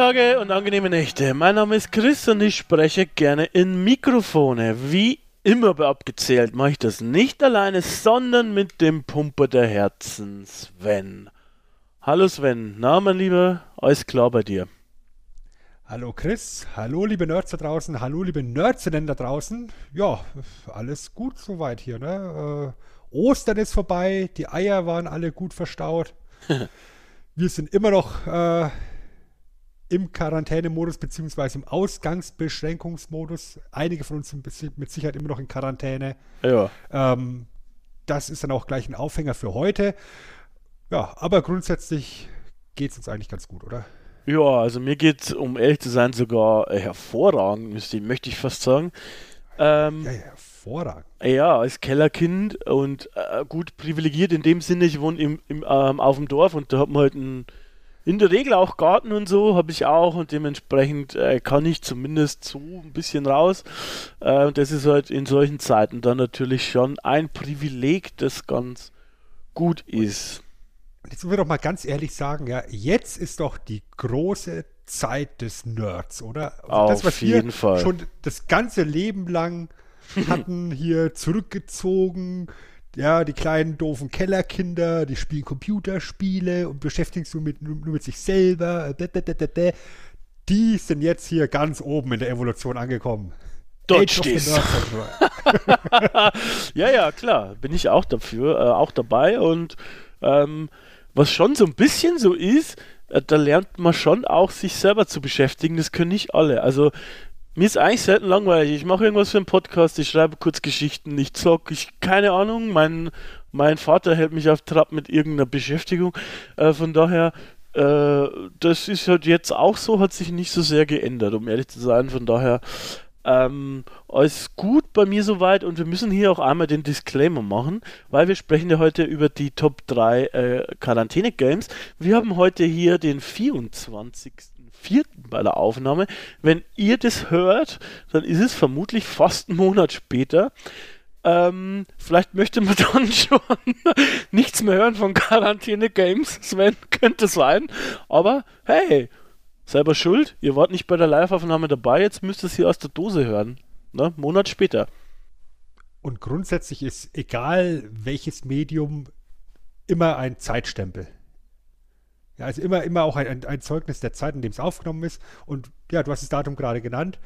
Tage und angenehme Nächte. Mein Name ist Chris und ich spreche gerne in Mikrofone. Wie immer bei abgezählt mache ich das nicht alleine, sondern mit dem Pumper der Herzen, Sven. Hallo Sven, na mein Lieber, alles klar bei dir? Hallo Chris, hallo liebe Nerds da draußen, hallo liebe Nerdsinnen da draußen. Ja, alles gut soweit hier, ne? Äh, Ostern ist vorbei, die Eier waren alle gut verstaut. Wir sind immer noch äh, im Quarantänemodus beziehungsweise im Ausgangsbeschränkungsmodus. Einige von uns sind mit Sicherheit immer noch in Quarantäne. Ja. Ähm, das ist dann auch gleich ein Aufhänger für heute. Ja, aber grundsätzlich geht es uns eigentlich ganz gut, oder? Ja, also mir geht es, um ehrlich zu sein, sogar hervorragend, müsste, möchte ich fast sagen. Ähm, Ja, ja, hervorragend. Ja, als Kellerkind und äh, gut privilegiert in dem Sinne, ich wohne im, im, ähm, auf dem Dorf und da hat man halt einen, in der Regel auch Garten und so, habe ich auch und dementsprechend äh, kann ich zumindest so ein bisschen raus. Äh, und das ist halt in solchen Zeiten dann natürlich schon ein Privileg, das ganz gut ist. Jetzt müssen wir doch mal ganz ehrlich sagen, ja, jetzt ist doch die große Zeit des Nerds, oder? Also Auf das, was jeden wir Fall. schon das ganze Leben lang hatten, hier zurückgezogen, ja, die kleinen doofen Kellerkinder, die spielen Computerspiele und beschäftigen sich nur mit, nur mit sich selber, äh, die sind jetzt hier ganz oben in der Evolution angekommen. Dort stehst. Ja, ja, klar, bin ich auch dafür, äh, auch dabei und ähm, was schon so ein bisschen so ist, äh, da lernt man schon auch sich selber zu beschäftigen, das können nicht alle. Also mir ist eigentlich selten langweilig. Ich mache irgendwas für einen Podcast, ich schreibe kurz Geschichten, ich zock, ich keine Ahnung, mein, mein Vater hält mich auf Trab mit irgendeiner Beschäftigung. Äh, von daher, äh, das ist halt jetzt auch so, hat sich nicht so sehr geändert, um ehrlich zu sein. Von daher, ähm, alles gut bei mir soweit und wir müssen hier auch einmal den Disclaimer machen, weil wir sprechen ja heute über die Top 3 äh, Quarantäne-Games. Wir haben heute hier den 24.04. bei der Aufnahme. Wenn ihr das hört, dann ist es vermutlich fast einen Monat später. Ähm, vielleicht möchte man dann schon nichts mehr hören von Quarantäne-Games. Sven, könnte sein. Aber hey, selber schuld. Ihr wart nicht bei der Live-Aufnahme dabei, jetzt müsst ihr es hier aus der Dose hören. Ne? Monat später. Und grundsätzlich ist egal welches Medium immer ein Zeitstempel. Ja, also immer, immer auch ein, ein, Zeugnis der Zeit, in dem es aufgenommen ist. Und ja, du hast das Datum gerade genannt.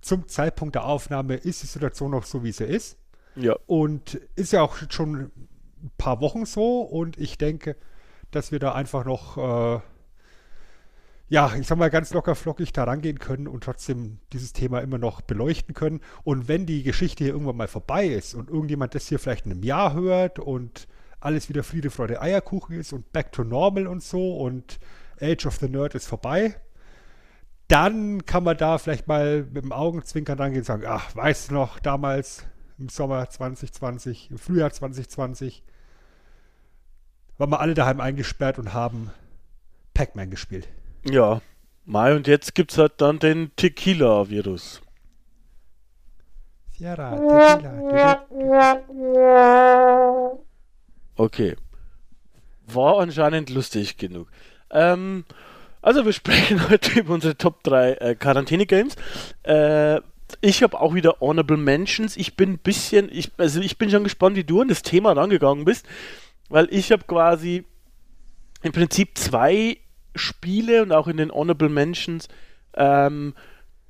Zum Zeitpunkt der Aufnahme ist die Situation noch so, wie sie ist. Ja. Und ist ja auch schon ein paar Wochen so. Und ich denke, dass wir da einfach noch, äh, ja, ich sag mal, ganz locker flockig da rangehen können und trotzdem dieses Thema immer noch beleuchten können. Und wenn die Geschichte hier irgendwann mal vorbei ist und irgendjemand das hier vielleicht in einem Jahr hört und alles wieder Friede, Freude, Eierkuchen ist und back to normal und so und Age of the Nerd ist vorbei, dann kann man da vielleicht mal mit dem Augenzwinkern rangehen und sagen, ach, weißt du noch, damals im Sommer 2020, im Frühjahr 2020, waren wir alle daheim eingesperrt und haben Pac-Man gespielt. Ja. Mai und jetzt gibt's halt dann den Tequila-Virus. Sierra, Tequila, Okay. War anscheinend lustig genug. Ähm, also wir sprechen heute über unsere Top 3 äh, Quarantäne-Games. Äh, ich habe auch wieder Honorable Mentions. Ich bin ein bisschen, ich, also ich bin schon gespannt, wie du an das Thema rangegangen bist, weil ich habe quasi im Prinzip zwei Spiele und auch in den Honorable Mentions, ähm,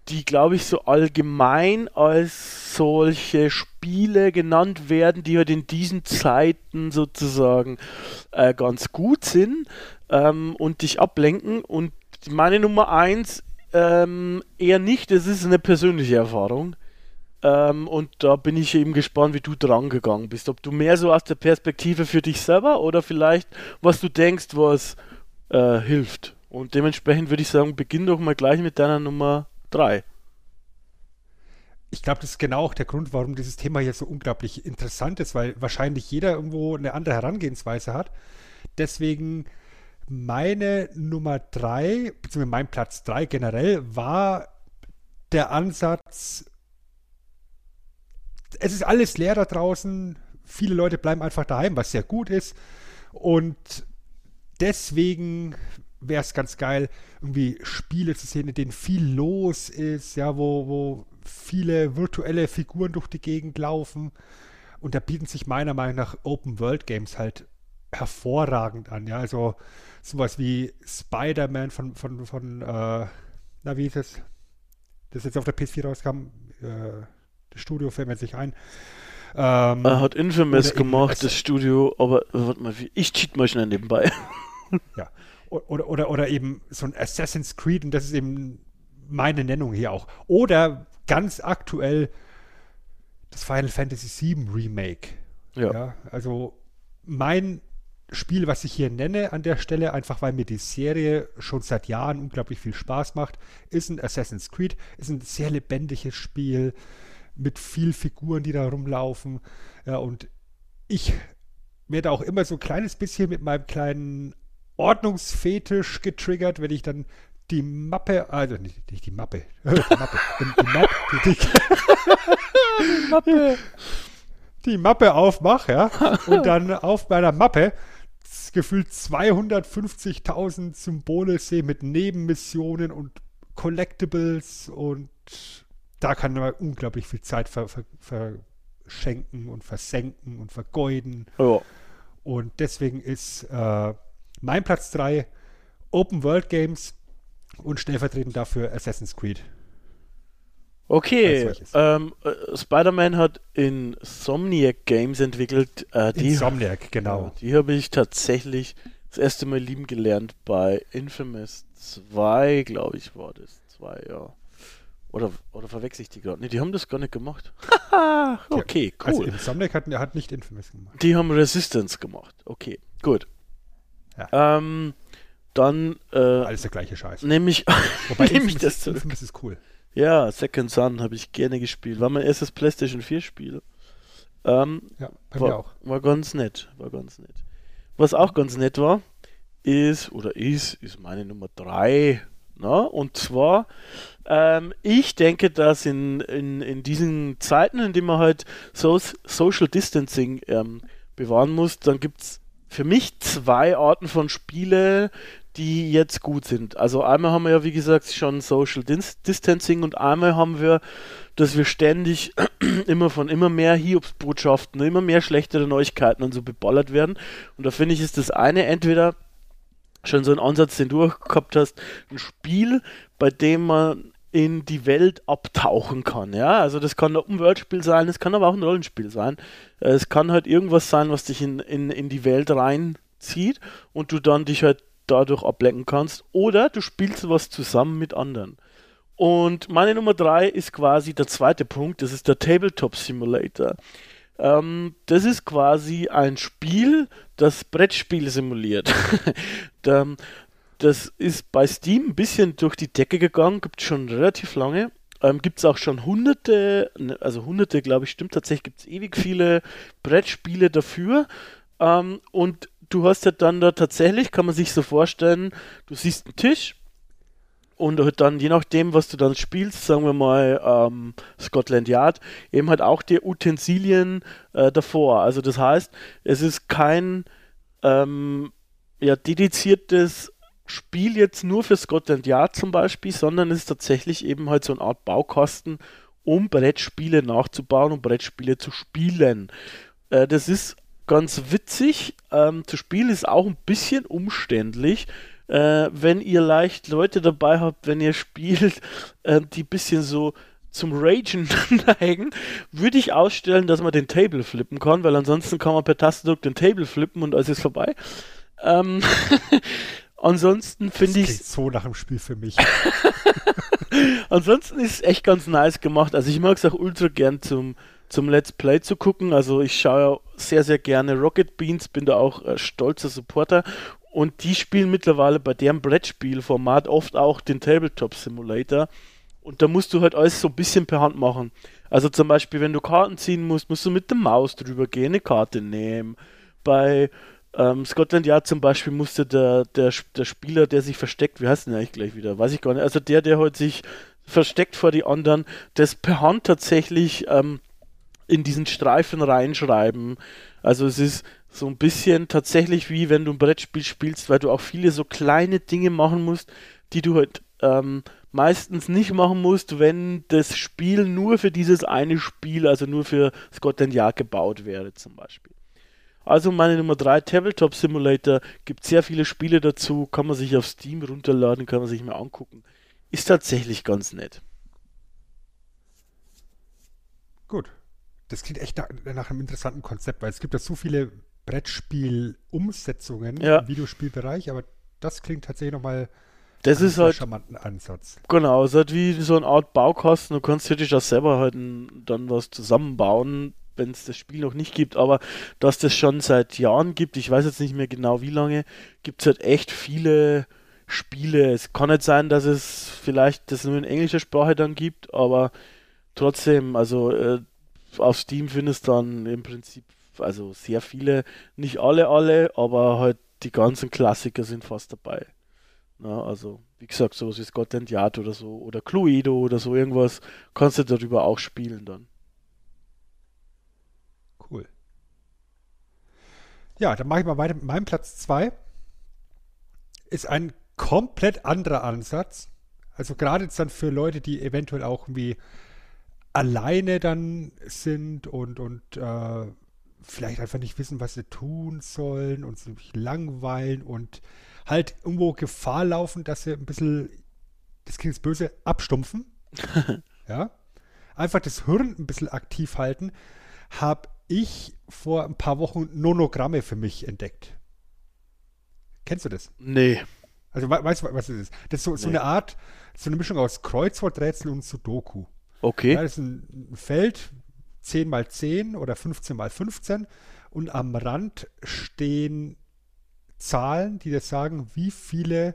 die glaube ich so allgemein als solche Spiele genannt werden, die halt in diesen Zeiten sozusagen äh, ganz gut sind ähm, und dich ablenken. Und meine Nummer eins ähm, eher nicht, das ist eine persönliche Erfahrung. Ähm, und da bin ich eben gespannt, wie du dran gegangen bist. Ob du mehr so aus der Perspektive für dich selber oder vielleicht, was du denkst, was äh, hilft. Und dementsprechend würde ich sagen, beginn doch mal gleich mit deiner Nummer 3. Ich glaube, das ist genau auch der Grund, warum dieses Thema hier so unglaublich interessant ist, weil wahrscheinlich jeder irgendwo eine andere Herangehensweise hat. Deswegen meine Nummer 3, beziehungsweise mein Platz 3 generell, war der Ansatz, es ist alles leer da draußen. Viele Leute bleiben einfach daheim, was sehr gut ist. Und deswegen wäre es ganz geil, irgendwie Spiele zu sehen, in denen viel los ist, ja, wo, wo viele virtuelle Figuren durch die Gegend laufen. Und da bieten sich meiner Meinung nach Open World Games halt hervorragend an. Ja, also sowas wie Spider-Man von, von, von äh, na, wie ist es? Das jetzt auf der PS4 rauskam. Äh, das Studio fällt mir sich ein. Ähm, er hat Infamous gemacht, das Studio, aber warte mal, ich cheat mal schnell nebenbei. ja. Oder, oder, oder eben so ein Assassin's Creed, und das ist eben meine Nennung hier auch. Oder ganz aktuell das Final Fantasy VII Remake. Ja. ja. Also mein Spiel, was ich hier nenne an der Stelle, einfach weil mir die Serie schon seit Jahren unglaublich viel Spaß macht, ist ein Assassin's Creed. Ist ein sehr lebendiges Spiel mit viel Figuren, die da rumlaufen. Ja, und ich werde auch immer so ein kleines bisschen mit meinem kleinen Ordnungsfetisch getriggert, wenn ich dann die Mappe, also nicht, nicht die Mappe, die Mappe, die, die, Map, die, die, Mappe. die Mappe aufmache, ja, und dann auf meiner Mappe gefühlt 250.000 Symbole sehe mit Nebenmissionen und Collectibles und da kann man unglaublich viel Zeit ver, ver, verschenken und versenken und vergeuden. Ja. Und deswegen ist äh, mein Platz 3 Open World Games und stellvertretend dafür Assassin's Creed. Okay, ähm, äh, Spider-Man hat Insomniac Games entwickelt. Äh, die, Insomniac, genau. Die habe ich tatsächlich das erste Mal lieben gelernt bei Infamous 2, glaube ich, war das. 2, ja. Oder, oder verwechsel ich die gerade? Ne, die haben das gar nicht gemacht. okay, cool. Also Insomniac hat, hat nicht Infamous gemacht. Die haben Resistance gemacht. Okay, gut. Ja. Ähm, dann. Äh, Alles der gleiche Scheiß. Nehme ich, Wobei nehm ich das zurück. Infamous ist cool. Ja, Second Son habe ich gerne gespielt. War mein erstes PlayStation 4 Spiel. Ähm, ja, bei war, mir auch. War ganz nett. War ganz nett. Was auch ganz nett war, ist, oder ist, ist meine Nummer 3. Na? Und zwar, ähm, ich denke, dass in, in, in diesen Zeiten, in denen man halt so Social Distancing ähm, bewahren muss, dann gibt es für mich zwei Arten von Spiele, die jetzt gut sind. Also einmal haben wir ja, wie gesagt, schon Social Distancing und einmal haben wir, dass wir ständig immer von immer mehr Hiobsbotschaften, immer mehr schlechtere Neuigkeiten und so beballert werden. Und da finde ich, ist das eine entweder schon so ein Ansatz, den du auch gehabt hast, ein Spiel, bei dem man in die Welt abtauchen kann. Ja, also das kann ein Open-World-Spiel sein, es kann aber auch ein Rollenspiel sein. Es kann halt irgendwas sein, was dich in, in, in die Welt reinzieht und du dann dich halt dadurch ablenken kannst. Oder du spielst was zusammen mit anderen. Und meine Nummer drei ist quasi der zweite Punkt, das ist der Tabletop Simulator. Ähm, das ist quasi ein Spiel, das Brettspiel simuliert. das ist bei Steam ein bisschen durch die Decke gegangen, gibt es schon relativ lange. Ähm, gibt es auch schon hunderte, ne, also hunderte, glaube ich, stimmt tatsächlich, gibt es ewig viele Brettspiele dafür. Ähm, und du hast ja dann da tatsächlich, kann man sich so vorstellen, du siehst einen Tisch und halt dann, je nachdem, was du dann spielst, sagen wir mal ähm, Scotland Yard, eben halt auch die Utensilien äh, davor. Also das heißt, es ist kein ähm, ja, dediziertes Spiel jetzt nur für Scotland Yard zum Beispiel, sondern es ist tatsächlich eben halt so eine Art Baukasten, um Brettspiele nachzubauen und Brettspiele zu spielen. Äh, das ist ganz witzig. Ähm, zu spielen ist auch ein bisschen umständlich. Äh, wenn ihr leicht Leute dabei habt, wenn ihr spielt, äh, die ein bisschen so zum Ragen neigen, würde ich ausstellen, dass man den Table flippen kann, weil ansonsten kann man per Tastendruck den Table flippen und alles ist vorbei. Ähm Ansonsten finde ich. so nach dem Spiel für mich. Ansonsten ist es echt ganz nice gemacht. Also ich mag es auch ultra gern zum, zum Let's Play zu gucken. Also ich schaue ja sehr, sehr gerne Rocket Beans, bin da auch äh, stolzer Supporter. Und die spielen mittlerweile bei deren Brettspielformat oft auch den Tabletop Simulator. Und da musst du halt alles so ein bisschen per Hand machen. Also zum Beispiel, wenn du Karten ziehen musst, musst du mit der Maus drüber gehen, eine Karte nehmen. Bei ähm, Scotland Yard zum Beispiel musste der, der, der Spieler, der sich versteckt, wie heißt denn eigentlich gleich wieder? Weiß ich gar nicht. Also der, der heute sich versteckt vor die anderen, das per Hand tatsächlich ähm, in diesen Streifen reinschreiben. Also es ist so ein bisschen tatsächlich wie wenn du ein Brettspiel spielst, weil du auch viele so kleine Dinge machen musst, die du halt ähm, meistens nicht machen musst, wenn das Spiel nur für dieses eine Spiel, also nur für Scotland Yard gebaut wäre zum Beispiel. Also meine Nummer 3, Tabletop Simulator, gibt sehr viele Spiele dazu, kann man sich auf Steam runterladen, kann man sich mal angucken. Ist tatsächlich ganz nett. Gut. Das klingt echt nach, nach einem interessanten Konzept, weil es gibt ja so viele Brettspiel-Umsetzungen Ja. im Videospielbereich, aber das klingt tatsächlich nochmal Das ist sehr halt charmanten Ansatz. Genau, es ist halt wie so eine Art Baukasten. Du kannst theoretisch auch selber halt dann was zusammenbauen, wenn es das Spiel noch nicht gibt. Aber dass das schon seit Jahren gibt, ich weiß jetzt nicht mehr genau wie lange, gibt es halt echt viele Spiele. Es kann nicht sein, dass es vielleicht das nur in englischer Sprache dann gibt, aber trotzdem, also äh, auf Steam findest du dann im Prinzip also sehr viele, nicht alle, alle, aber halt die ganzen Klassiker sind fast dabei. Na, also, wie gesagt, sowas wie Scotland Yard oder so, oder Cluedo oder so irgendwas, kannst du darüber auch spielen dann. Cool. Ja, dann mache ich mal weiter mit meinem Platz 2. Ist ein komplett anderer Ansatz. Also gerade jetzt dann für Leute, die eventuell auch irgendwie alleine dann sind und, und äh, vielleicht einfach nicht wissen, was sie tun sollen und sich langweilen und halt irgendwo Gefahr laufen, dass sie ein bisschen, das klingt böse, abstumpfen. ja. Einfach das Hirn ein bisschen aktiv halten, habe ich vor ein paar Wochen Nonogramme für mich entdeckt. Kennst du das? Nee. Also we weißt du, was das ist? Das ist so, so Nee. eine Art, so eine Mischung aus Kreuzworträtsel und Sudoku. Okay. Ja, das ist ein Feld, 10 mal 10 oder 15 mal 15 und am Rand stehen Zahlen, die dir sagen, wie viele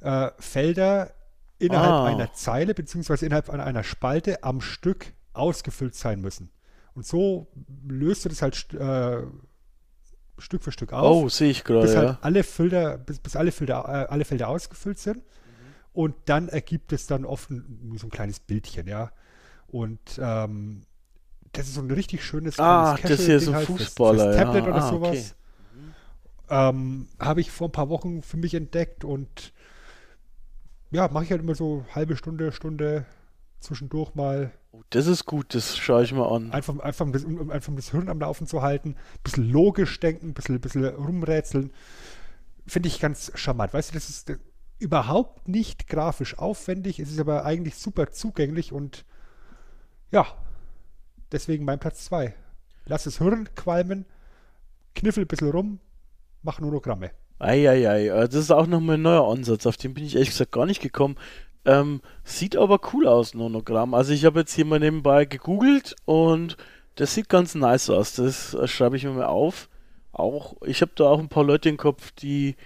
äh, Felder innerhalb Ah. einer Zeile beziehungsweise innerhalb einer Spalte am Stück ausgefüllt sein müssen. Und so löst du das halt äh, Stück für Stück auf Oh, sehe ich gerade, bis halt ja. alle Felder, bis, bis alle Felder, äh, alle Felder ausgefüllt sind. Mhm. Und dann ergibt es dann oft ein, so ein kleines Bildchen, ja. Und ähm, das ist so ein richtig schönes Ah, das hier ist so halt fürs- Fußballer, fürs Tablet ja. oder Ah, sowas. okay. Ähm, Habe ich vor ein paar Wochen für mich entdeckt und ja, mache ich halt immer so halbe Stunde, Stunde zwischendurch mal Oh, das ist gut, das schaue ich mal an. Einfach, einfach, um das, einfach das Hirn am Laufen zu halten, ein bisschen logisch denken, ein bisschen, bisschen rumrätseln. Finde ich ganz charmant. Weißt du, das ist äh, überhaupt nicht grafisch aufwendig, es ist aber eigentlich super zugänglich und ja, deswegen mein Platz 2. Lass das Hirn qualmen, kniffel ein bisschen rum, mach Nonogramme. Eieiei, äh, das ist auch nochmal ein neuer Ansatz, auf den bin ich ehrlich gesagt gar nicht gekommen. Ähm, sieht aber cool aus, Nonogramm. Also ich habe jetzt hier mal nebenbei gegoogelt und das sieht ganz nice aus. Das äh, schreibe ich mir mal auf. Auch, ich habe da auch ein paar Leute im Kopf, die,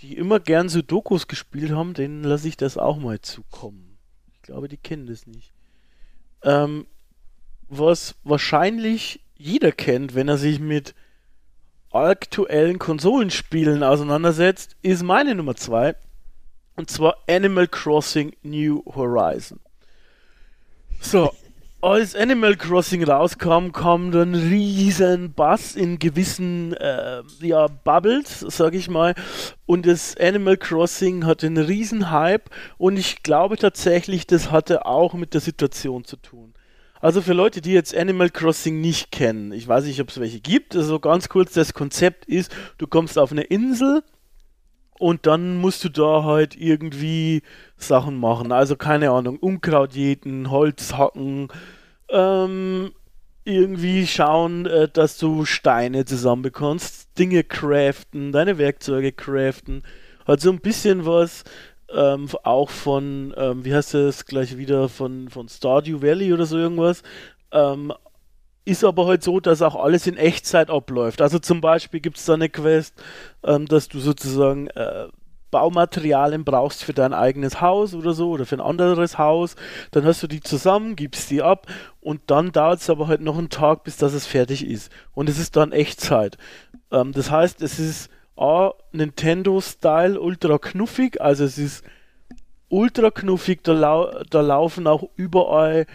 die immer gern Sudokus gespielt haben, denen lasse ich das auch mal zukommen. Ich glaube, die kennen das nicht. Ähm, was wahrscheinlich jeder kennt, wenn er sich mit aktuellen Konsolenspielen auseinandersetzt, ist meine Nummer 2. Und zwar Animal Crossing New Horizon. So, als Animal Crossing rauskam, kam dann riesen Bass in gewissen äh, ja, Bubbles, sag ich mal. Und das Animal Crossing hatte einen riesen Hype. Und ich glaube tatsächlich, das hatte auch mit der Situation zu tun. Also für Leute, die jetzt Animal Crossing nicht kennen, ich weiß nicht, ob es welche gibt, also ganz kurz, das Konzept ist, du kommst auf eine Insel und dann musst du da halt irgendwie Sachen machen. Also keine Ahnung, Unkraut jäten, Holz hacken, ähm, irgendwie schauen, äh, dass du Steine zusammenbekommst, Dinge craften, deine Werkzeuge craften. Hat so ein bisschen was ähm, auch von, ähm, wie heißt das gleich wieder, von, von Stardew Valley oder so irgendwas. Ähm, ist aber halt so, dass auch alles in Echtzeit abläuft. Also zum Beispiel gibt es da eine Quest, ähm, dass du sozusagen äh, Baumaterialien brauchst für dein eigenes Haus oder so oder für ein anderes Haus, dann hast du die zusammen, gibst die ab und dann dauert es aber halt noch einen Tag, bis das fertig ist. Und es ist dann Echtzeit. Ähm, das heißt, es ist A, Nintendo-Style ultra knuffig, also es ist ultra knuffig, da, lau da laufen auch überall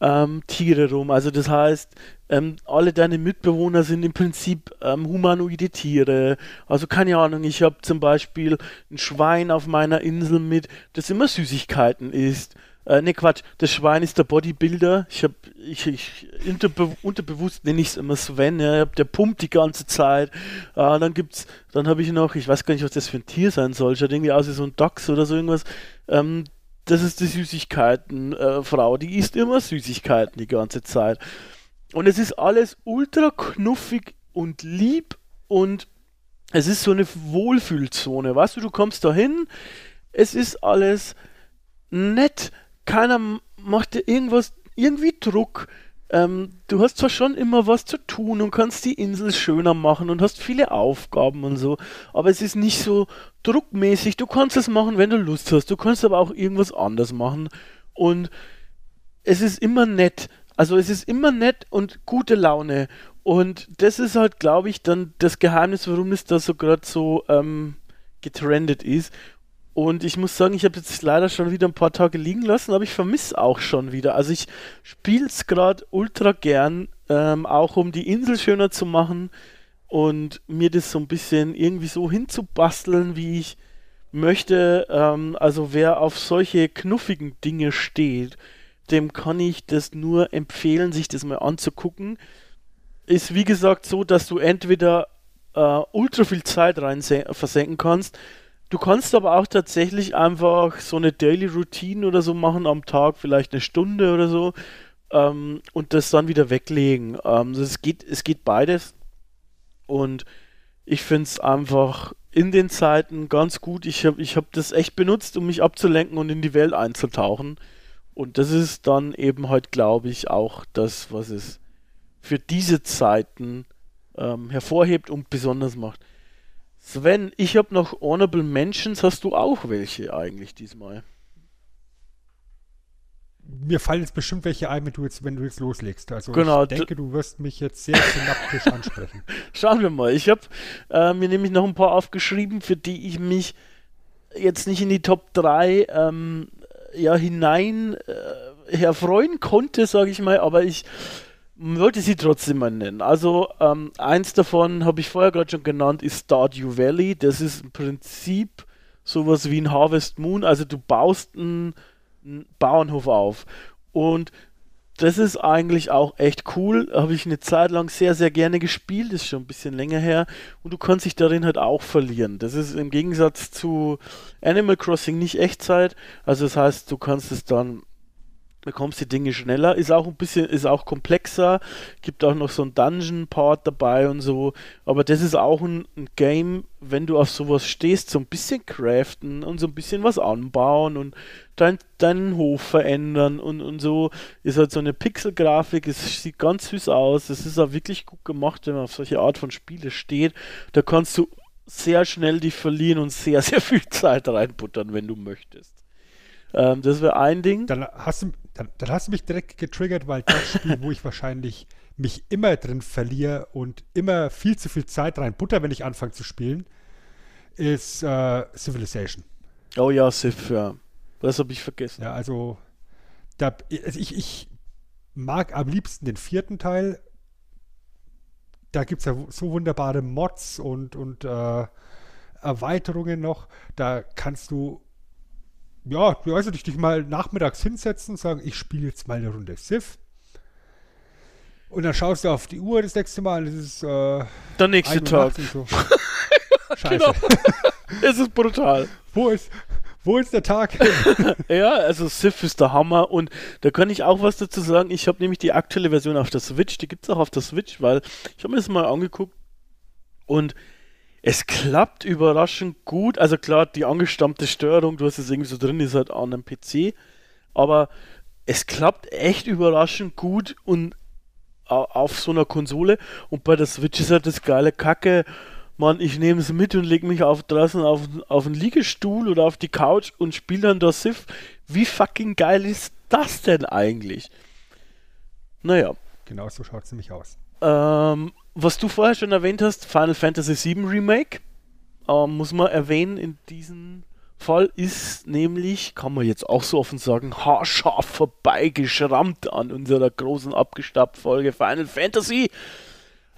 ähm, Tiere rum. Also das heißt, ähm, alle deine Mitbewohner sind im Prinzip ähm, humanoide Tiere. Also keine Ahnung, ich habe zum Beispiel ein Schwein auf meiner Insel mit, das immer Süßigkeiten isst. Äh, ne Quatsch, das Schwein ist der Bodybuilder. Ich habe, ich, ich unterbe unterbewusst nenne ich es immer Sven. Ja, der pumpt die ganze Zeit. Äh, dann gibt's, dann habe ich noch, ich weiß gar nicht, was das für ein Tier sein soll. Schaut irgendwie aus wie so ein Dachs oder so irgendwas. Ähm, das ist die Süßigkeitenfrau, äh, die isst immer Süßigkeiten die ganze Zeit. Und es ist alles ultra knuffig und lieb und es ist so eine Wohlfühlzone. Weißt du, du kommst da hin, es ist alles nett, keiner macht dir irgendwas, irgendwie Druck. Ähm, du hast zwar schon immer was zu tun und kannst die Insel schöner machen und hast viele Aufgaben und so, aber es ist nicht so druckmäßig. Du kannst es machen, wenn du Lust hast. Du kannst aber auch irgendwas anders machen und es ist immer nett. Also es ist immer nett und gute Laune. Und das ist halt, glaube ich, dann das Geheimnis, warum es da so gerade so ähm, getrendet ist. Und ich muss sagen, ich habe jetzt leider schon wieder ein paar Tage liegen lassen, aber ich vermisse auch schon wieder. Also ich spiele es gerade ultra gern, ähm, auch um die Insel schöner zu machen und mir das so ein bisschen irgendwie so hinzubasteln, wie ich möchte. Ähm, also wer auf solche knuffigen Dinge steht, dem kann ich das nur empfehlen, sich das mal anzugucken. Ist wie gesagt so, dass du entweder äh, ultra viel Zeit rein versenken kannst, Du kannst aber auch tatsächlich einfach so eine Daily Routine oder so machen am Tag, vielleicht eine Stunde oder so, ähm, und das dann wieder weglegen. Ähm, es, geht, es geht beides. Und ich finde es einfach in den Zeiten ganz gut. Ich habe ich hab das echt benutzt, um mich abzulenken und in die Welt einzutauchen. Und das ist dann eben halt, glaube ich, auch das, was es für diese Zeiten ähm, hervorhebt und besonders macht. Sven, ich habe noch Honorable Mentions. Hast du auch welche eigentlich diesmal? Mir fallen jetzt bestimmt welche ein, wenn du jetzt, wenn du jetzt loslegst. Also genau, ich denke, du wirst mich jetzt sehr synaptisch ansprechen. Schauen wir mal. Ich habe äh, mir nämlich noch ein paar aufgeschrieben, für die ich mich jetzt nicht in die Top 3 ähm, ja, hinein äh, herfreuen konnte, sage ich mal, aber ich wollte sie trotzdem mal nennen. Also ähm, eins davon habe ich vorher gerade schon genannt, ist Stardew Valley. Das ist im Prinzip sowas wie ein Harvest Moon. Also du baust einen, Bauernhof auf. Und das ist eigentlich auch echt cool. Habe ich eine Zeit lang sehr, sehr gerne gespielt. Ist schon ein bisschen länger her. Und du kannst dich darin halt auch verlieren. Das ist im Gegensatz zu Animal Crossing nicht Echtzeit. Also das heißt, du kannst es dann bekommst die Dinge schneller, ist auch ein bisschen, ist auch komplexer, gibt auch noch so ein Dungeon-Part dabei und so, aber das ist auch ein, ein, Game, wenn du auf sowas stehst, so ein bisschen craften und so ein bisschen was anbauen und dein, deinen Hof verändern und, und so, ist halt so eine Pixel-Grafik, es sieht ganz süß aus, es ist auch wirklich gut gemacht, wenn man auf solche Art von Spiele steht, da kannst du sehr schnell dich verlieren und sehr, sehr viel Zeit reinbuttern, wenn du möchtest. Ähm, das wäre ein Ding. Dann hast, du, dann, dann hast du mich direkt getriggert, weil das Spiel, wo ich wahrscheinlich mich immer drin verliere und immer viel zu viel Zeit rein butter, wenn ich anfange zu spielen, ist äh, Civilization. Oh ja, Civ, ja. Das habe ich vergessen. Ja, also, da, also ich, ich mag am liebsten den vierten Teil. Da gibt es ja so wunderbare Mods und, und äh, Erweiterungen noch. Da kannst du ja, du weißt dich mal nachmittags hinsetzen und sagen, ich spiele jetzt mal eine Runde Civ. Und dann schaust du auf die Uhr das nächste Mal und es ist äh, der nächste Tag. So. Scheiße. Genau. es ist brutal. Wo ist, wo ist der Tag? ja, also Civ ist der Hammer und da kann ich auch was dazu sagen. Ich habe nämlich die aktuelle Version auf der Switch, die gibt es auch auf der Switch, weil ich habe mir das mal angeguckt und es klappt überraschend gut. Also klar, die angestammte Steuerung, du hast es irgendwie so drin, ist halt an einem PC. Aber es klappt echt überraschend gut und auf so einer Konsole. Und bei der Switch ist halt das geile Kacke. Mann, ich nehme es mit und lege mich auf draußen auf, auf einen Liegestuhl oder auf die Couch und spiele dann das Sif. Wie fucking geil ist das denn eigentlich? Naja. Genau so schaut es nämlich aus. Ähm, was du vorher schon erwähnt hast, Final Fantasy VII Remake, ähm, muss man erwähnen in diesem Fall ist nämlich, kann man jetzt auch so offen sagen, haarscharf vorbeigeschrammt an unserer großen Abgestappt-Folge Final Fantasy.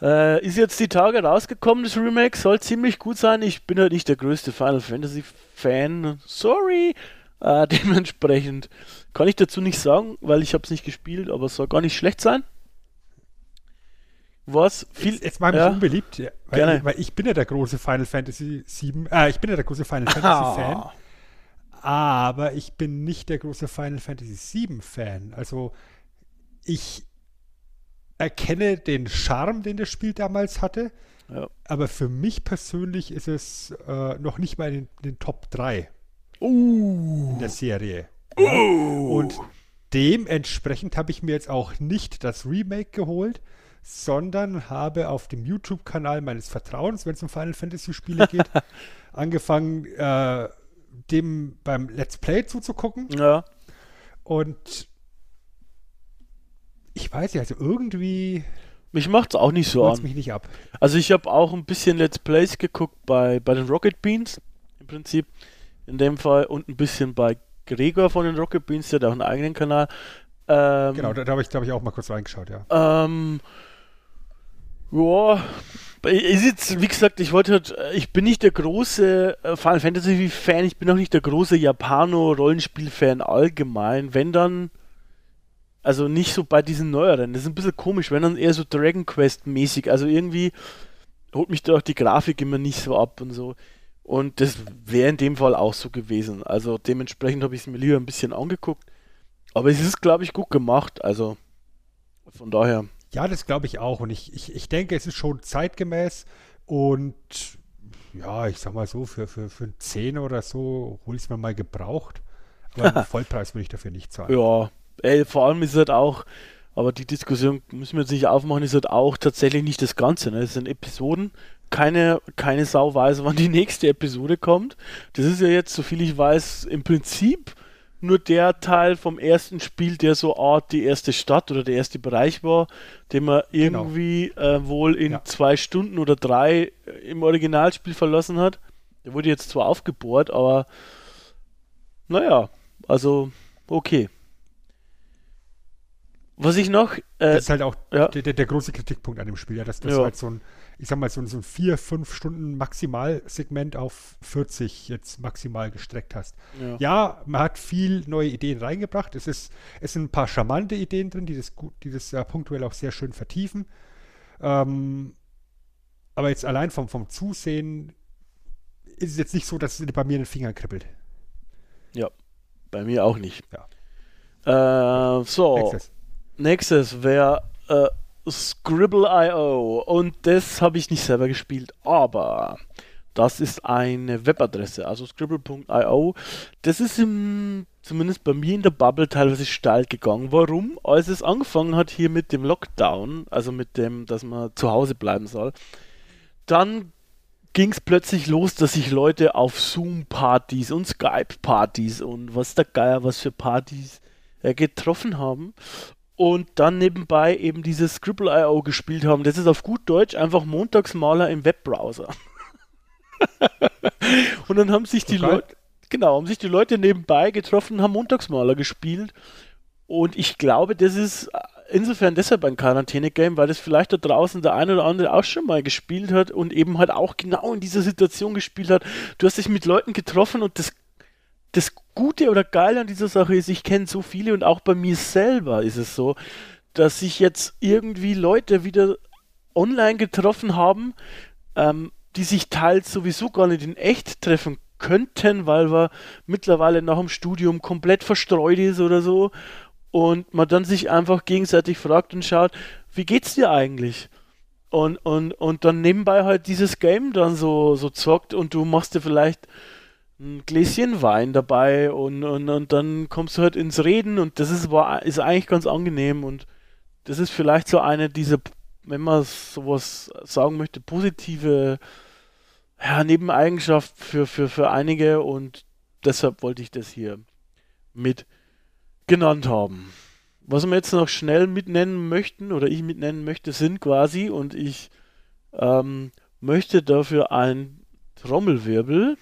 Äh, ist jetzt die Tage rausgekommen, das Remake soll ziemlich gut sein. Ich bin halt nicht der größte Final Fantasy Fan. Sorry. Äh, dementsprechend kann ich dazu nicht sagen, weil ich habe es nicht gespielt, aber es soll gar nicht schlecht sein was viel. Jetzt, jetzt mal mich ja, unbeliebt, ja, weil, gerne. weil ich bin ja der große Final Fantasy 7, äh, ich bin ja der große Final Fantasy Fan. Aber ich bin nicht der große Final Fantasy 7 Fan. Also ich erkenne den Charme, den das Spiel damals hatte. Ja. Aber für mich persönlich ist es äh, noch nicht mal in den, Top 3 uh. in der Serie. Uh. Und dementsprechend habe ich mir jetzt auch nicht das Remake geholt, sondern habe auf dem YouTube-Kanal meines Vertrauens, wenn es um Final Fantasy-Spiele geht, angefangen, äh, dem beim Let's Play zuzugucken. Ja. Und ich weiß nicht, also irgendwie. Mich macht es auch nicht so an. mich nicht ab. Also ich habe auch ein bisschen Let's Plays geguckt bei, bei den Rocket Beans, im Prinzip, in dem Fall, und ein bisschen bei Gregor von den Rocket Beans, der hat auch einen eigenen Kanal. Ähm, genau, da, da habe ich, glaube ich, auch mal kurz reingeschaut, ja. Ähm, ja, ist jetzt, wie gesagt, ich wollte halt, ich bin nicht der große äh, Final Fantasy Fan, ich bin auch nicht der große Japano-Rollenspiel-Fan allgemein. Wenn dann, also nicht so bei diesen neueren, das ist ein bisschen komisch, wenn dann eher so Dragon Quest-mäßig, also irgendwie holt mich da auch die Grafik immer nicht so ab und so. Und das wäre in dem Fall auch so gewesen. Also dementsprechend habe ich es mir lieber ein bisschen angeguckt. Aber es ist, glaube ich, gut gemacht. Also von daher. Ja, das glaube ich auch. Und ich, ich, ich denke, es ist schon zeitgemäß. Und ja, ich sag mal so, für, für, für einen Zehner oder so hole ich es mir mal gebraucht. Aber einen Vollpreis würde ich dafür nicht zahlen. Ja, ey, vor allem ist es halt auch, aber die Diskussion müssen wir jetzt nicht aufmachen, ist halt auch tatsächlich nicht das Ganze. Ne? Es sind Episoden. Keine, keine Sau weiß, wann die nächste Episode kommt. Das ist ja jetzt, soviel ich weiß, im Prinzip nur der Teil vom ersten Spiel, der so Art die erste Stadt oder der erste Bereich war, den man genau. irgendwie genau. äh, wohl in ja. zwei Stunden oder drei äh, im Originalspiel verlassen hat. Der wurde jetzt zwar aufgebohrt, aber naja, also okay. Was ich noch. Äh, das ist halt auch ja. der, der, große Kritikpunkt an dem Spiel, ja, dass das ja. halt so ein ich sag mal, so, so ein 4, 5 Stunden Maximalsegment auf 40 jetzt maximal gestreckt hast. Ja. ja. man hat viel neue Ideen reingebracht. Es, ist, es sind ein paar charmante Ideen drin, die das, die das äh, punktuell auch sehr schön vertiefen. Ähm, aber jetzt allein vom, vom Zusehen ist es jetzt nicht so, dass es bei mir in den Fingern kribbelt. Ja, bei mir auch nicht. Ja. Äh, so, nächstes, nächstes wäre äh, Scribble.io und das habe ich nicht selber gespielt, aber das ist eine Webadresse, also scribble.io. Das ist im, zumindest bei mir in der Bubble teilweise steil gegangen. Warum? Als es angefangen hat hier mit dem Lockdown, also mit dem, dass man zu Hause bleiben soll, dann ging es plötzlich los, dass sich Leute auf Zoom-Partys und Skype-Partys und was der Geier, was für Partys äh, getroffen haben und dann nebenbei eben dieses Scribble.io gespielt haben. Das ist auf gut Deutsch einfach Montagsmaler im Webbrowser. und dann haben sich die Leute, genau, haben sich die Leute nebenbei getroffen, haben Montagsmaler gespielt. Und ich glaube, das ist insofern deshalb ein Quarantäne-Game, weil das vielleicht da draußen der eine oder andere auch schon mal gespielt hat und eben halt auch genau in dieser Situation gespielt hat. Du hast dich mit Leuten getroffen und das das Gute oder Geile an dieser Sache ist, ich kenne so viele und auch bei mir selber ist es so, dass sich jetzt irgendwie Leute wieder online getroffen haben, ähm, die sich teils sowieso gar nicht in echt treffen könnten, weil wir mittlerweile nach dem Studium komplett verstreut ist oder so und man dann sich einfach gegenseitig fragt und schaut, wie geht's dir eigentlich? und, und, und dann nebenbei halt dieses Game dann so, so zockt und du machst dir vielleicht ein Gläschen Wein dabei und, und, und dann kommst du halt ins Reden und das ist, war, ist eigentlich ganz angenehm und das ist vielleicht so eine dieser, wenn man sowas sagen möchte, positive ja, Nebeneigenschaft für, für, für einige und deshalb wollte ich das hier mit genannt haben. Was wir jetzt noch schnell mitnennen möchten oder ich mitnennen möchte, sind quasi und ich ähm, möchte dafür ein Trommelwirbel.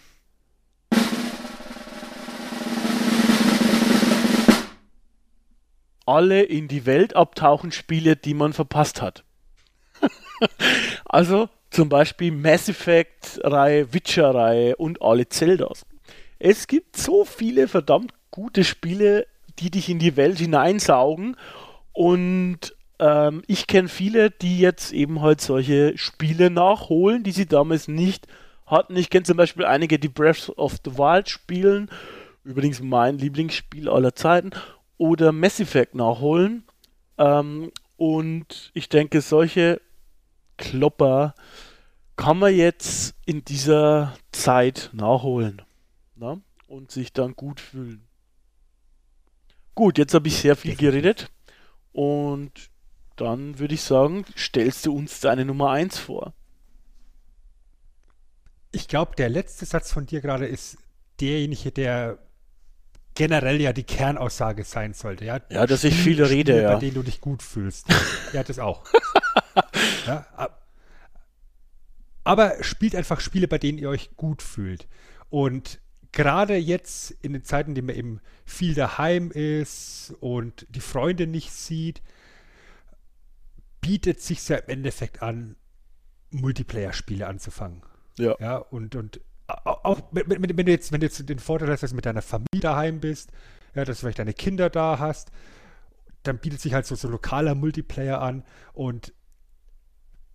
Alle in die Welt abtauchen Spiele, die man verpasst hat. also zum Beispiel Mass Effect-Reihe, Witcher-Reihe und alle Zeldas. Es gibt so viele verdammt gute Spiele, die dich in die Welt hineinsaugen. Und ähm, ich kenne viele, die jetzt eben halt solche Spiele nachholen, die sie damals nicht hatten. Ich kenne zum Beispiel einige, die Breath of the Wild spielen. Übrigens mein Lieblingsspiel aller Zeiten. Oder Mass Effect nachholen. Ähm, und ich denke, solche Klopper kann man jetzt in dieser Zeit nachholen na? und sich dann gut fühlen. Gut, jetzt habe ich sehr viel geredet und dann würde ich sagen, stellst du uns deine Nummer 1 vor. Ich glaube, der letzte Satz von dir gerade ist derjenige, der generell ja die Kernaussage sein sollte. Ja, ja dass ich viel rede, Spiele, ja. Bei denen du dich gut fühlst. ja, das auch. ja, aber spielt einfach Spiele, bei denen ihr euch gut fühlt. Und gerade jetzt in den Zeiten, in denen man eben viel daheim ist und die Freunde nicht sieht, bietet sich ja im Endeffekt an, Multiplayer-Spiele anzufangen. Ja. Ja, und, und auch wenn, wenn, du jetzt, wenn du jetzt den Vorteil hast, dass du mit deiner Familie daheim bist, ja, dass du vielleicht deine Kinder da hast, dann bietet sich halt so, so lokaler Multiplayer an und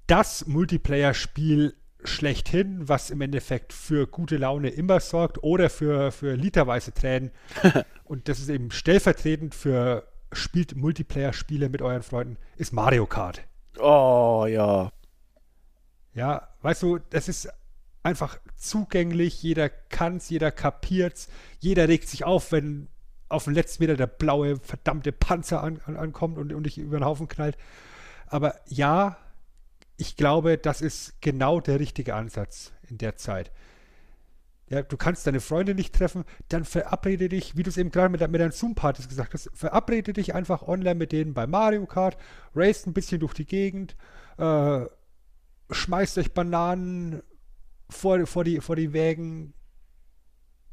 das Multiplayer-Spiel schlechthin, was im Endeffekt für gute Laune immer sorgt oder für, für literweise Tränen. und das ist eben stellvertretend für spielt Multiplayer-Spiele mit euren Freunden, ist Mario Kart. Oh ja. Ja, weißt du, das ist einfach zugänglich, jeder kann's, jeder kapiert's, jeder regt sich auf, wenn auf dem letzten Meter der blaue, verdammte Panzer an, an, ankommt und, und dich über den Haufen knallt. Aber ja, ich glaube, das ist genau der richtige Ansatz in der Zeit. Ja, du kannst deine Freunde nicht treffen, dann verabrede dich, wie du es eben gerade mit, mit deinen Zoom-Partys gesagt hast, verabrede dich einfach online mit denen bei Mario Kart, race ein bisschen durch die Gegend, äh, schmeißt euch Bananen vor, vor, die, vor die Wägen,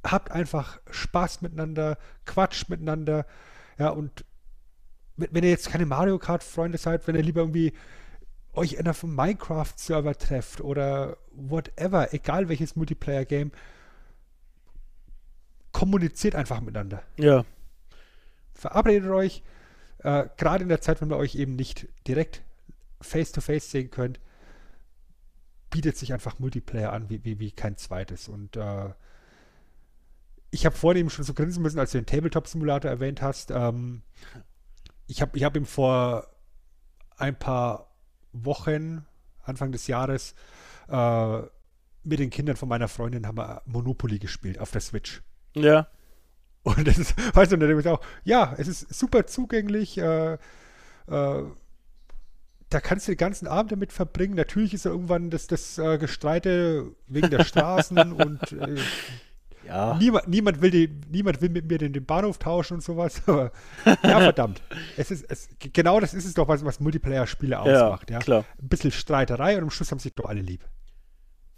habt einfach Spaß miteinander, quatscht miteinander, ja, und wenn ihr jetzt keine Mario Kart-Freunde seid, wenn ihr lieber irgendwie euch in einem Minecraft-Server trefft oder whatever, egal welches Multiplayer-Game, kommuniziert einfach miteinander. Ja. Verabredet euch, äh, gerade in der Zeit, wenn ihr euch eben nicht direkt face-to-face -face sehen könnt, bietet sich einfach Multiplayer an, wie, wie, wie kein zweites. Und äh, ich habe vorhin eben schon so grinsen müssen, als du den Tabletop-Simulator erwähnt hast. Ähm, ich habe ich hab ihm vor ein paar Wochen, Anfang des Jahres, äh, mit den Kindern von meiner Freundin haben wir Monopoly gespielt auf der Switch. Ja. Und das ist, weißt du, und dann ich auch, ja, es ist super zugänglich, äh, äh, da kannst du den ganzen Abend damit verbringen. Natürlich ist ja irgendwann das, das äh, Gestreite wegen der Straßen und äh, ja. Niemand, niemand, will die, niemand will mit mir den, den Bahnhof tauschen und sowas. Aber ja, verdammt. Es ist, es, genau das ist es doch, was, was Multiplayer-Spiele ausmacht. Ja, ja, klar. Ein bisschen Streiterei und am Schluss haben sich doch alle lieb.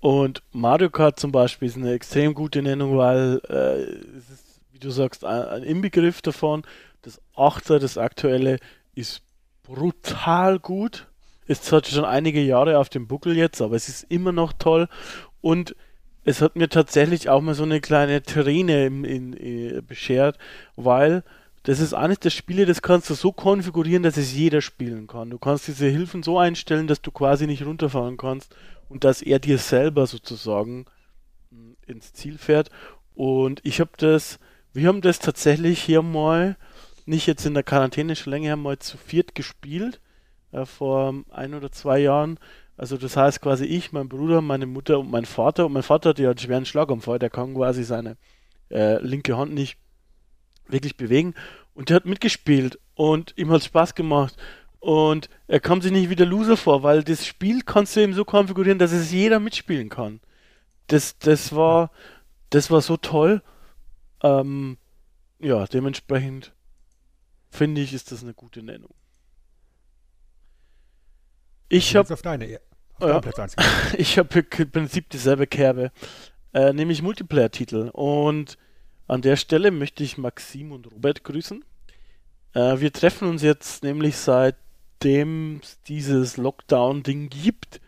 Und Mario Kart zum Beispiel ist eine extrem gute Nennung, weil äh, es ist, wie du sagst, ein, ein Inbegriff davon. Das 8er, das aktuelle, ist brutal gut. Ist zwar schon einige Jahre auf dem Buckel jetzt, aber es ist immer noch toll. Und es hat mir tatsächlich auch mal so eine kleine Träne in, in, in, äh, beschert, weil das ist eines der Spiele, das kannst du so konfigurieren, dass es jeder spielen kann. Du kannst diese Hilfen so einstellen, dass du quasi nicht runterfahren kannst und dass er dir selber sozusagen hm, ins Ziel fährt. Und ich habe das, wir haben das tatsächlich hier mal, nicht jetzt in der Quarantäne schon länger, mal zu viert gespielt, äh, vor ein oder zwei Jahren Also das heißt quasi ich, mein Bruder, meine Mutter und mein Vater. Und mein Vater hat ja einen schweren Schlaganfall, der kann quasi seine äh, linke Hand nicht wirklich bewegen. Und der hat mitgespielt und ihm hat Spaß gemacht. Und er kam sich nicht wieder Loser vor, weil das Spiel kannst du eben so konfigurieren, dass es jeder mitspielen kann. Das, das war, das war so toll. Ähm, ja, dementsprechend finde ich, ist das eine gute Nennung. Ich habe auf deine, auf ja, Platz ich habe im Prinzip dieselbe Kerbe, äh, nämlich Multiplayer-Titel. Und an der Stelle möchte ich Maxim und Robert grüßen. Äh, wir treffen uns jetzt nämlich seitdem es dieses Lockdown-Ding gibt,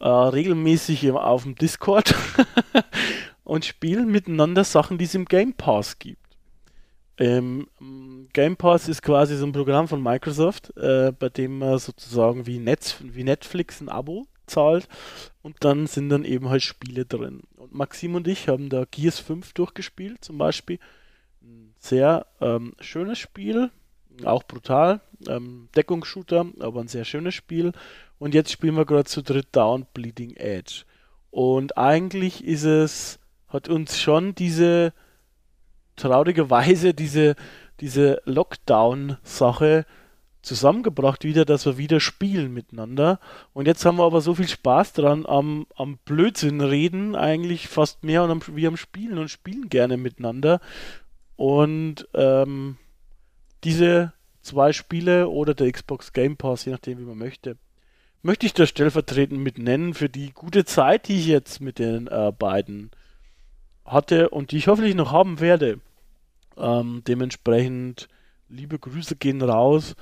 äh, regelmäßig auf dem Discord und spielen miteinander Sachen, die es im Game Pass gibt. Ähm, Game Pass ist quasi so ein Programm von Microsoft, äh, bei dem man sozusagen wie, Netz, wie Netflix ein Abo zahlt und dann sind dann eben halt Spiele drin. Und Maxim und ich haben da Gears 5 durchgespielt zum Beispiel. Ein sehr ähm, schönes Spiel, auch brutal, ähm, Deckungsshooter, aber ein sehr schönes Spiel. Und jetzt spielen wir gerade zu dritt Down Bleeding Edge. Und eigentlich ist es, hat uns schon diese traurigerweise diese, diese Lockdown-Sache zusammengebracht wieder, dass wir wieder spielen miteinander. Und jetzt haben wir aber so viel Spaß dran am, am Blödsinn reden, eigentlich fast mehr und am, wie am Spielen und spielen gerne miteinander. Und ähm, diese zwei Spiele oder der Xbox Game Pass, je nachdem wie man möchte, möchte ich da stellvertretend mit nennen für die gute Zeit, die ich jetzt mit den äh, beiden hatte und die ich hoffentlich noch haben werde. Ähm, dementsprechend liebe Grüße gehen raus.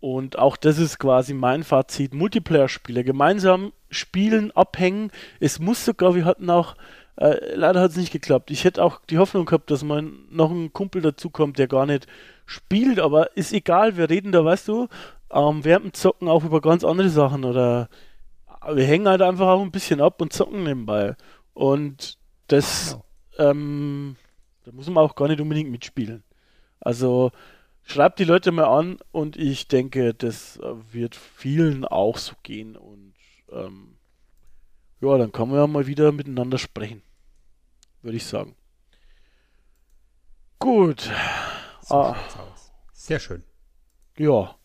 Und auch das ist quasi mein Fazit. Multiplayer-Spiele gemeinsam spielen, abhängen. Es muss sogar, wir hatten auch, äh, leider hat es nicht geklappt. Ich hätte auch die Hoffnung gehabt, dass man noch ein Kumpel dazukommt, der gar nicht spielt, aber ist egal, wir reden da, weißt du, ähm, während dem Zocken auch über ganz andere Sachen oder wir hängen halt einfach auch ein bisschen ab und zocken nebenbei. Und das, genau. Ähm, da muss man auch gar nicht unbedingt mitspielen. Also schreibt die Leute mal an und ich denke, das äh, wird vielen auch so gehen. Und ähm, ja, dann kann man ja mal wieder miteinander sprechen. Würde ich sagen. Gut. So ah. Sehr schön. Ja.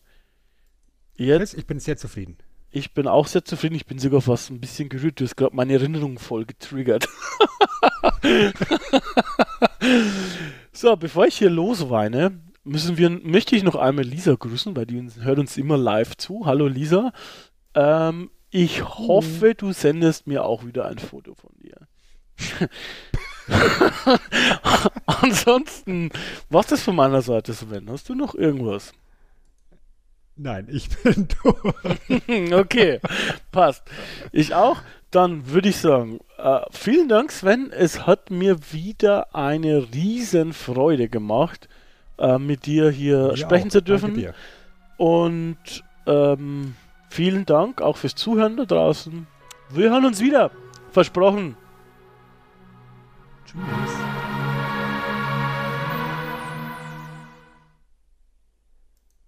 Jetzt, ich bin sehr zufrieden. Ich bin auch sehr zufrieden. Ich bin sogar fast ein bisschen gerührt. Du hast gerade meine Erinnerung voll getriggert. so, bevor ich hier losweine, müssen wir, möchte ich noch einmal Lisa grüßen, weil die hört uns immer live zu. Hallo Lisa. Ähm, ich hoffe, du sendest mir auch wieder ein Foto von dir. Ansonsten, was ist von meiner Seite, Sven? Hast du noch irgendwas? Nein, ich bin durch. okay, passt. Ich auch. Dann würde ich sagen, äh, vielen Dank, Sven. Es hat mir wieder eine riesen Freude gemacht, äh, mit dir hier mir sprechen auch. zu dürfen. Und ähm, vielen Dank auch fürs Zuhören da draußen. Wir hören uns wieder. Versprochen. Tschüss.